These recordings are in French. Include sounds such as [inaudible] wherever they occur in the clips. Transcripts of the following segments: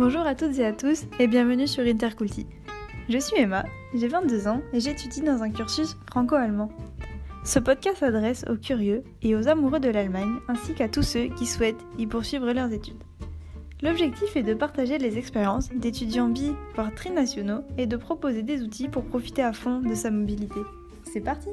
Bonjour à toutes et à tous et bienvenue sur Interculti. Je suis Emma, j'ai 22 ans et j'étudie dans un cursus franco-allemand. Ce podcast s'adresse aux curieux et aux amoureux de l'Allemagne ainsi qu'à tous ceux qui souhaitent y poursuivre leurs études. L'objectif est de partager les expériences d'étudiants bi, voire trinationaux et de proposer des outils pour profiter à fond de sa mobilité. C'est parti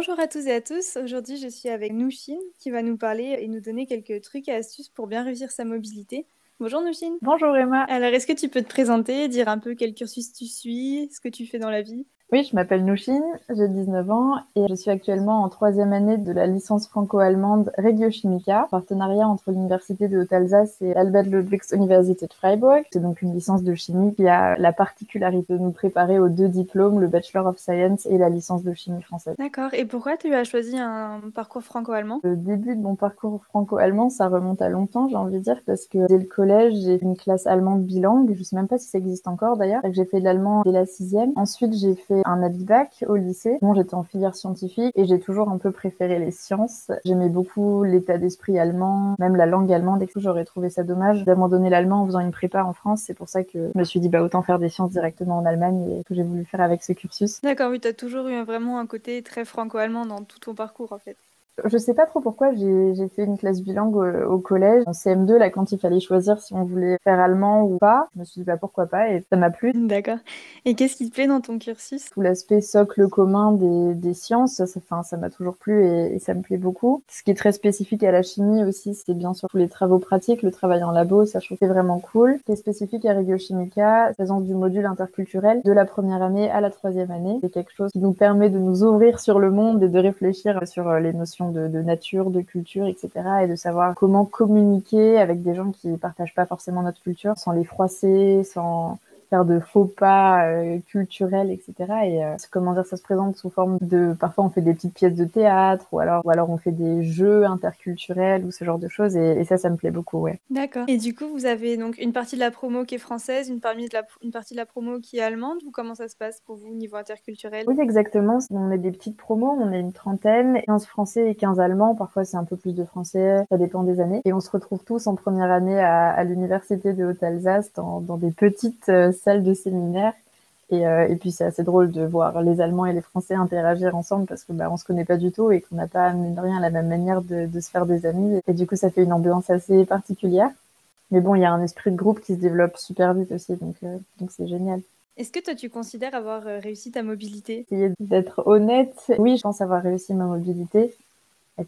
Bonjour à tous et à tous, aujourd'hui je suis avec Nouchine qui va nous parler et nous donner quelques trucs et astuces pour bien réussir sa mobilité. Bonjour Nouchine. Bonjour Emma. Alors est-ce que tu peux te présenter, dire un peu quel cursus tu suis, ce que tu fais dans la vie? Oui, je m'appelle Nouchine, j'ai 19 ans et je suis actuellement en troisième année de la licence franco-allemande Regiochimica, partenariat entre l'Université de Haute-Alsace et Albert Ludwigs Université de Freiburg. C'est donc une licence de chimie qui a la particularité de nous préparer aux deux diplômes, le Bachelor of Science et la licence de chimie française. D'accord. Et pourquoi tu as choisi un parcours franco-allemand? Le début de mon parcours franco-allemand, ça remonte à longtemps, j'ai envie de dire, parce que dès le collège, j'ai une classe allemande bilingue. Je sais même pas si ça existe encore d'ailleurs. J'ai fait de l'allemand dès la sixième. Ensuite, j'ai fait un bac au lycée. Bon, j'étais en filière scientifique et j'ai toujours un peu préféré les sciences. J'aimais beaucoup l'état d'esprit allemand, même la langue allemande. Et j'aurais trouvé ça dommage d'abandonner l'allemand en faisant une prépa en France. C'est pour ça que je me suis dit, bah, autant faire des sciences directement en Allemagne et que j'ai voulu faire avec ce cursus. D'accord, oui, tu as toujours eu vraiment un côté très franco-allemand dans tout ton parcours, en fait. Je sais pas trop pourquoi j'ai fait une classe bilingue au, collège. En CM2, là, quand il fallait choisir si on voulait faire allemand ou pas, je me suis dit bah pourquoi pas et ça m'a plu. D'accord. Et qu'est-ce qui te plaît dans ton cursus? Tout l'aspect socle commun des, des sciences, ça m'a toujours plu et, ça me plaît beaucoup. Ce qui est très spécifique à la chimie aussi, c'est bien sûr tous les travaux pratiques, le travail en labo, ça je trouve c'est vraiment cool. Ce qui est spécifique à Regio Chimica, présence du module interculturel de la première année à la troisième année. C'est quelque chose qui nous permet de nous ouvrir sur le monde et de réfléchir sur les notions de, nature, de culture, etc. Et de savoir comment communiquer avec des gens qui partagent pas forcément notre culture sans les froisser, sans faire de faux pas euh, culturels, etc. Et euh, comment dire, ça se présente sous forme de, parfois on fait des petites pièces de théâtre, ou alors, ou alors on fait des jeux interculturels ou ce genre de choses. Et, ça, ça me plaît beaucoup, ouais. D'accord. Et du coup, vous avez donc une partie de la promo qui est française, une, parmi de la, une partie de la promo qui est allemande. Ou comment ça se passe pour vous au niveau interculturel? Oui, exactement. On est des petites promos, on est une trentaine, 15 français et 15 allemands. Parfois, c'est un peu plus de français, ça dépend des années. Et on se retrouve tous en première année à, à l'université de Haute-Alsace dans, dans, des petites euh, salle de séminaire. Et, euh, et puis c'est assez drôle de voir les Allemands et les Français interagir ensemble parce que bah, on se connaît pas du tout et qu'on n'a pas mine de rien la même manière de, de, se faire des amis. Et du coup, ça fait une ambiance assez particulière. Mais bon, il y a un esprit de groupe qui se développe super vite aussi, donc euh, donc c'est génial. Est-ce que toi, tu considères avoir euh, réussi ta mobilité? Essayer d'être honnête, oui, je pense avoir réussi ma mobilité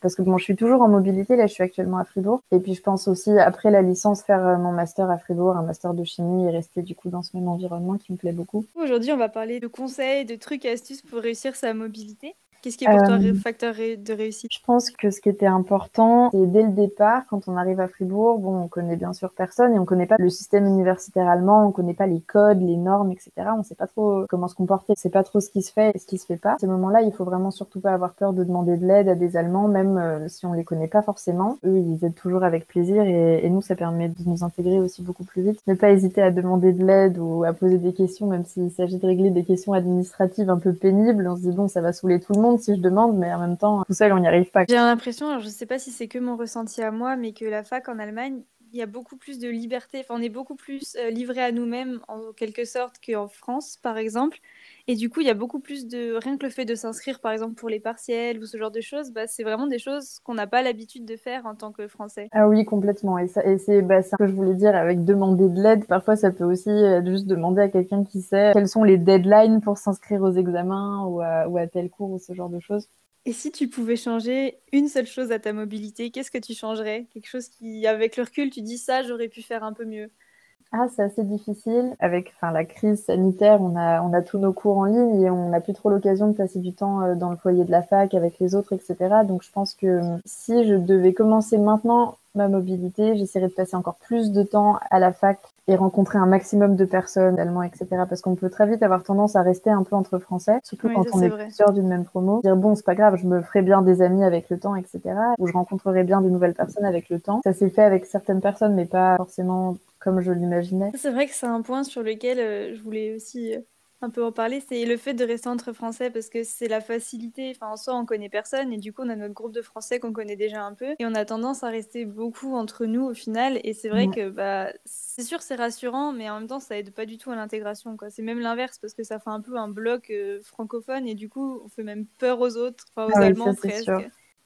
parce que je suis toujours en mobilité, là je suis actuellement à Fribourg. Et puis je pense aussi, après la licence, faire euh, mon master à Fribourg, un master de chimie et rester du coup dans ce même environnement qui me plaît beaucoup. Aujourd'hui, on va parler de conseils, de trucs astuces pour réussir sa mobilité. Qu'est-ce qui est pour toi un euh, facteur de réussite? Je pense que ce qui était important, c'est dès le départ, quand on arrive à Fribourg, bon, on connaît bien sûr personne et on connaît pas le système universitaire allemand, on connaît pas les codes, les normes, etc. On sait pas trop comment se comporter, on sait pas trop ce qui se fait et ce qui se fait pas. À ce moment-là, il faut vraiment surtout pas avoir peur de demander de l'aide à des Allemands, même euh, si on les connaît pas forcément. Eux, ils aident toujours avec plaisir et, et, nous, ça permet de nous intégrer aussi beaucoup plus vite. Ne pas hésiter à demander de l'aide ou à poser des questions, même s'il s'agit de régler des questions administratives un peu pénibles. On se dit bon, ça va saouler tout le monde si je demande, mais en même temps, tout seul, on n'y arrive pas. J'ai l'impression, alors je sais pas si c'est que mon ressenti à moi, mais que la fac en Allemagne, il y a beaucoup plus de liberté. On est beaucoup plus euh, livré à nous-mêmes, en quelque sorte, qu'en France, par exemple. Et du coup, il y a beaucoup plus de. Rien que le fait de s'inscrire, par exemple, pour les partiels ou ce genre de choses, bah, c'est vraiment des choses qu'on n'a pas l'habitude de faire en tant que Français. Ah oui, complètement. Et, ça, et c'est bah, ce que je voulais dire avec demander de l'aide. Parfois, ça peut aussi être juste demander à quelqu'un qui sait quelles sont les deadlines pour s'inscrire aux examens ou à, ou à tel cours ou ce genre de choses. Et si tu pouvais changer une seule chose à ta mobilité, qu'est-ce que tu changerais? Quelque chose qui, avec le recul, tu dis ça, j'aurais pu faire un peu mieux. Ah, c'est assez difficile. Avec la crise sanitaire, on a, on a tous nos cours en ligne et on n'a plus trop l'occasion de passer du temps euh, dans le foyer de la fac avec les autres, etc. Donc je pense que euh, si je devais commencer maintenant ma mobilité, j'essaierais de passer encore plus de temps à la fac et rencontrer un maximum de personnes allemands, etc. Parce qu'on peut très vite avoir tendance à rester un peu entre français, surtout quand on est, plusieurs d'une même promo. Dire bon, c'est pas grave, je me ferai bien des amis avec le temps, etc. Ou je rencontrerai bien de nouvelles personnes avec le temps. Ça s'est fait avec certaines personnes, mais pas forcément comme je l'imaginais. C'est vrai que c'est un point sur lequel euh, je voulais aussi euh, un peu en parler, c'est le fait de rester entre Français parce que c'est la facilité. Enfin, en soi, on connaît personne et du coup, on a notre groupe de Français qu'on connaît déjà un peu et on a tendance à rester beaucoup entre nous au final. Et c'est vrai que bah, c'est sûr, c'est rassurant, mais en même temps, ça aide pas du tout à l'intégration. C'est même l'inverse parce que ça fait un peu un bloc euh, francophone et du coup, on fait même peur aux autres, enfin aux Ah oui, Allemands ça, presque.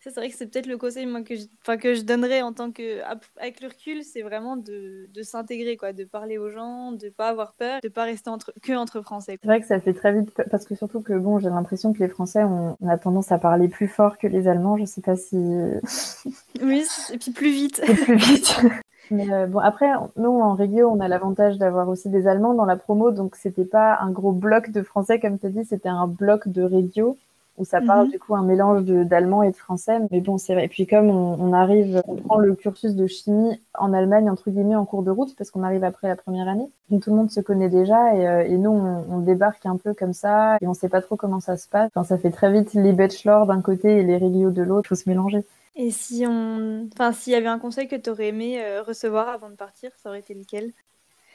Ça, c'est vrai que c'est peut-être le conseil moi, que, je, que je donnerais en tant que. Avec le recul, c'est vraiment de, de s'intégrer, quoi, de parler aux gens, de pas avoir peur, de pas rester entre, que entre Français. C'est vrai que ça fait très vite, parce que surtout que bon, j'ai l'impression que les Français, on, on a tendance à parler plus fort que les Allemands. Je sais pas si. [laughs] Oui, et puis plus vite. Et plus vite. [laughs] Mais euh, bon, après, nous, en Régio, on a l'avantage d'avoir aussi des Allemands dans la promo, donc c'était pas un gros bloc de français, comme tu as dit, c'était un bloc de Régio, où ça parle Mhm. du coup un mélange d'allemand et de français. Mais bon, c'est vrai. Et puis comme on, on arrive, on prend le cursus de chimie en Allemagne, entre guillemets, en cours de route, parce qu'on arrive après la première année. Donc tout le monde se connaît déjà, et, euh, et nous, on, on débarque un peu comme ça, et on sait pas trop comment ça se passe. Enfin, ça fait très vite les bachelors d'un côté et les Régio de l'autre, faut se mélanger. Et si on. Enfin, s'il y avait un conseil que tu aurais aimé euh, recevoir avant de partir, ça aurait été lequel?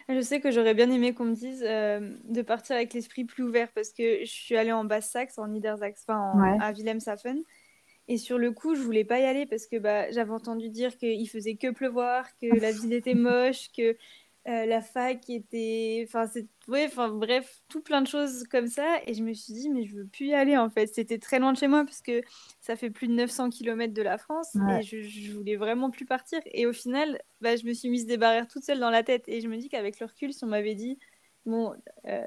Je sais que j'aurais bien aimé qu'on me dise euh, de partir avec l'esprit plus ouvert parce que je suis allée en Basse-Saxe, en Niedersachsen, enfin Ouais. à Wilhelmshaven. Et sur le coup, je voulais pas y aller parce que bah, j'avais entendu dire qu'il faisait que pleuvoir, que la ville était moche, que euh, la fac était. Enfin, c'est. Ouais, enfin, bref, tout plein de choses comme ça. Et je me suis dit, mais je veux plus y aller en fait. C'était très loin de chez moi parce que ça fait plus de 900 km de la France Ouais. et je, je voulais vraiment plus partir. Et au final, bah, je me suis mise des barrières toute seule dans la tête. Et je me dis qu'avec le recul, si on m'avait dit, bon, euh,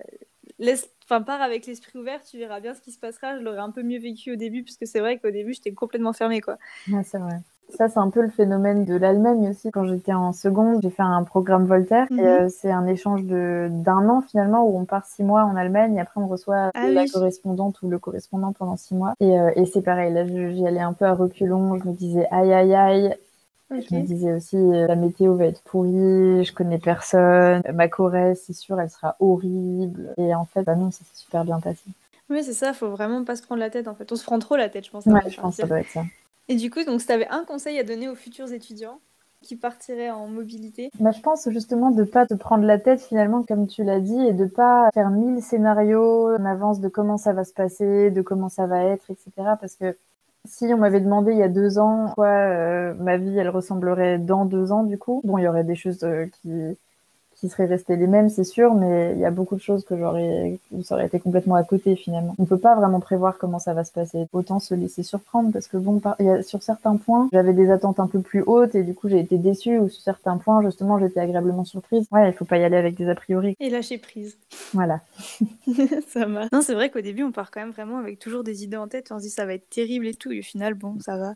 laisse, enfin, pars avec l'esprit ouvert, tu verras bien ce qui se passera, je l'aurais un peu mieux vécu au début, parce que c'est vrai qu'au début, j'étais complètement fermée, quoi. Ouais, c'est vrai. Ça, c'est un peu le phénomène de l'Allemagne aussi. Quand j'étais en seconde, j'ai fait un programme Voltaire. Mhm. Et euh, c'est un échange de d'un an finalement où on part six mois en Allemagne et après on reçoit Ah la oui. correspondante ou le correspondant pendant six mois. Et, euh, et c'est pareil. Là, j'y allais un peu à reculons. Je me disais aïe aïe aïe. Je me disais aussi euh, la météo va être pourrie. Je connais personne. Ma Corrèze, c'est sûr, elle sera horrible. Et en fait, bah non, ça s'est super bien passé. Oui, c'est ça, faut vraiment pas se prendre la tête, en fait. On se prend trop la tête, je pense. Ouais, je pense que ça doit être ça. Et du coup, donc, si tu avais un conseil à donner aux futurs étudiants qui partiraient en mobilité, Bah, je pense justement de pas te prendre la tête finalement comme tu l'as dit et de pas faire mille scénarios en avance de comment ça va se passer, de comment ça va être, etc. Parce que si on m'avait demandé il y a deux ans quoi euh, ma vie elle ressemblerait dans deux ans du coup, bon il y aurait des choses euh, qui qui seraient restées les mêmes c'est sûr, mais il y a beaucoup de choses que j'aurais ça aurait été complètement à côté finalement. On peut pas vraiment prévoir comment ça va se passer. Autant se laisser surprendre parce que bon par- il y a, sur certains points j'avais des attentes un peu plus hautes et du coup j'ai été déçue ou sur certains points justement j'étais agréablement surprise. Ouais il faut pas y aller avec des a priori. et lâcher prise. Voilà. [laughs] [laughs] ça marche. Non, c'est vrai qu'au début, on part quand même vraiment avec toujours des idées en tête. On se dit ça va être terrible et tout. Et au final, bon, ça va.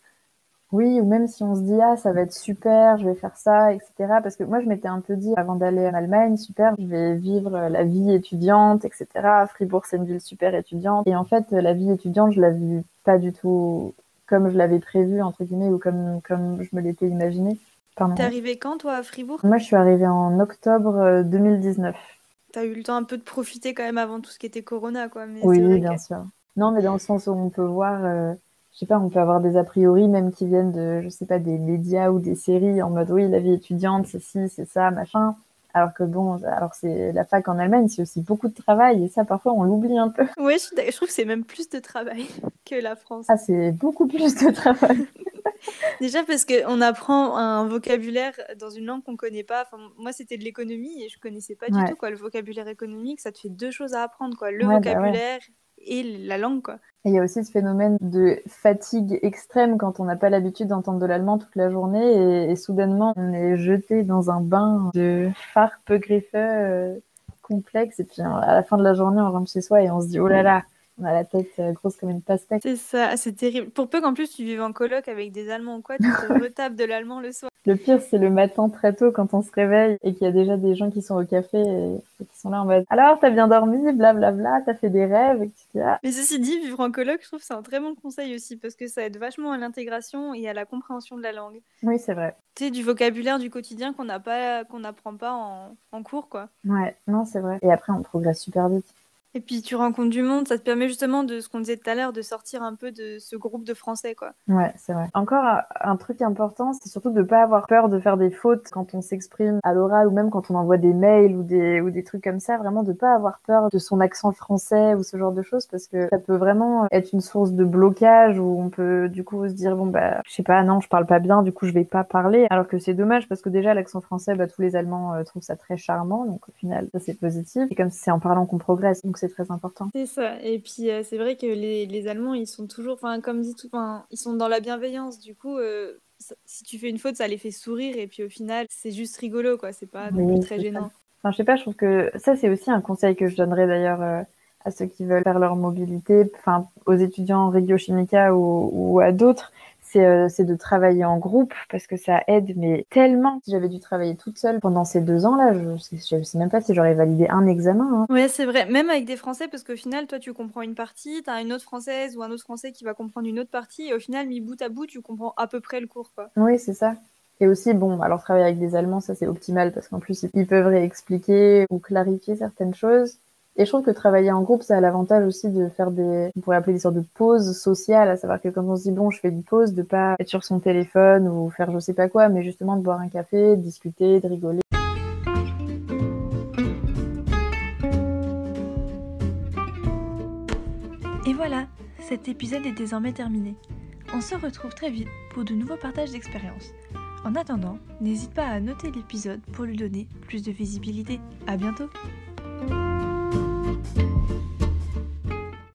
Oui, ou même si on se dit ah ça va être super, je vais faire ça, etc. Parce que moi je m'étais un peu dit avant d'aller en Allemagne, super, je vais vivre la vie étudiante, etc. Fribourg c'est une ville super étudiante. Et en fait la vie étudiante je la vis pas du tout comme je l'avais prévu entre guillemets ou comme comme je me l'étais imaginé. T'es arrivé quand, toi, à Fribourg? Moi je suis arrivée en octobre euh, 2019. T'as eu le temps un peu de profiter quand même avant tout ce qui était Corona, quoi. Mais Oui, bien que- sûr. Non, mais dans le sens où on peut voir, euh, je sais pas, on peut avoir des a priori même qui viennent de, je sais pas, des médias ou des séries en mode oui, la vie étudiante, c'est ci, c'est ça, machin. Alors que bon, alors c'est la fac en Allemagne, c'est aussi beaucoup de travail et ça parfois on l'oublie un peu. [laughs] Ouais, je, trouve que c'est même plus de travail que la France. Ah, c'est beaucoup plus de travail. [laughs] Déjà parce qu'on apprend un vocabulaire dans une langue qu'on connaît pas. Enfin, moi, c'était de l'économie et je connaissais pas du Ouais. tout quoi, le vocabulaire économique. Ça te fait deux choses à apprendre, quoi. Le Ouais, bah ouais. Et la langue, quoi. Et il y a aussi ce phénomène de fatigue extrême quand on n'a pas l'habitude d'entendre de l'allemand toute la journée et, et soudainement on est jeté dans un bain de farpe griffeux euh, complexe et puis euh, à la fin de la journée on rentre chez soi et on se dit oh là là, on a la tête euh, grosse comme une pastèque. C'est ça, c'est terrible. Pour peu qu'en plus tu vives en coloc avec des Allemands ou quoi, tu te [laughs] retapes de l'allemand le soir. Le pire c'est le matin très tôt quand on se réveille et qu'il y a déjà des gens qui sont au café et, qui sont là en mode alors t'as bien dormi, blablabla, t'as fait des rêves et que tu dis ah Mais ceci dit, vivre en coloc, je trouve que c'est un très bon conseil aussi parce que ça aide vachement à l'intégration et à la compréhension de la langue. oui c'est vrai. Tu sais, du vocabulaire du quotidien qu'on n'a pas, qu'on n'apprend pas en, en cours, quoi. Ouais, non c'est vrai. Et après on progresse super vite. Et puis tu rencontres du monde, ça te permet justement de ce qu'on disait tout à l'heure, de sortir un peu de ce groupe de Français, quoi. Ouais, c'est vrai. Encore un truc important, c'est surtout de ne pas avoir peur de faire des fautes quand on s'exprime à l'oral ou même quand on envoie des mails ou des, ou des trucs comme ça. Vraiment de pas avoir peur de son accent français ou ce genre de choses parce que ça peut vraiment être une source de blocage où on peut du coup se dire bon bah je sais pas non je parle pas bien du coup je vais pas parler alors que c'est dommage parce que déjà l'accent français bah tous les Allemands euh, trouvent ça très charmant donc au final ça c'est positif et comme c'est en parlant qu'on progresse donc c'est très important. C'est ça et puis euh, c'est vrai que les, les, Allemands ils sont toujours enfin comme dit tout ils sont dans la bienveillance du coup euh, si tu fais une faute, ça les fait sourire et puis au final, c'est juste rigolo, quoi. C'est pas très gênant. Enfin, je sais pas, je trouve que ça, c'est aussi un conseil que je donnerais d'ailleurs à ceux qui veulent faire leur mobilité, enfin aux étudiants en Regio Chimica ou, ou à d'autres, euh, c'est de travailler en groupe parce que ça aide, mais tellement. Si j'avais dû travailler toute seule pendant ces deux ans-là, je, ne sais même pas si j'aurais validé un examen. Hein. Ouais, c'est vrai. Même avec des Français, parce qu'au final, toi, tu comprends une partie, tu as une autre Française ou un autre Français qui va comprendre une autre partie, et au final, mis bout à bout, tu comprends à peu près le cours, quoi. Oui, c'est ça. Et aussi, bon, alors travailler avec des Allemands, ça c'est optimal parce qu'en plus, ils peuvent réexpliquer ou clarifier certaines choses. Et je trouve que travailler en groupe, ça a l'avantage aussi de faire des, on pourrait appeler des sortes de pauses sociales, à savoir que quand on se dit bon, je fais une pause, de pas être sur son téléphone ou faire je sais pas quoi, mais justement de boire un café, de discuter, de rigoler. Et voilà, cet épisode est désormais terminé. On se retrouve très vite pour de nouveaux partages d'expériences. En attendant, n'hésite pas à noter l'épisode pour lui donner plus de visibilité. À bientôt! thank you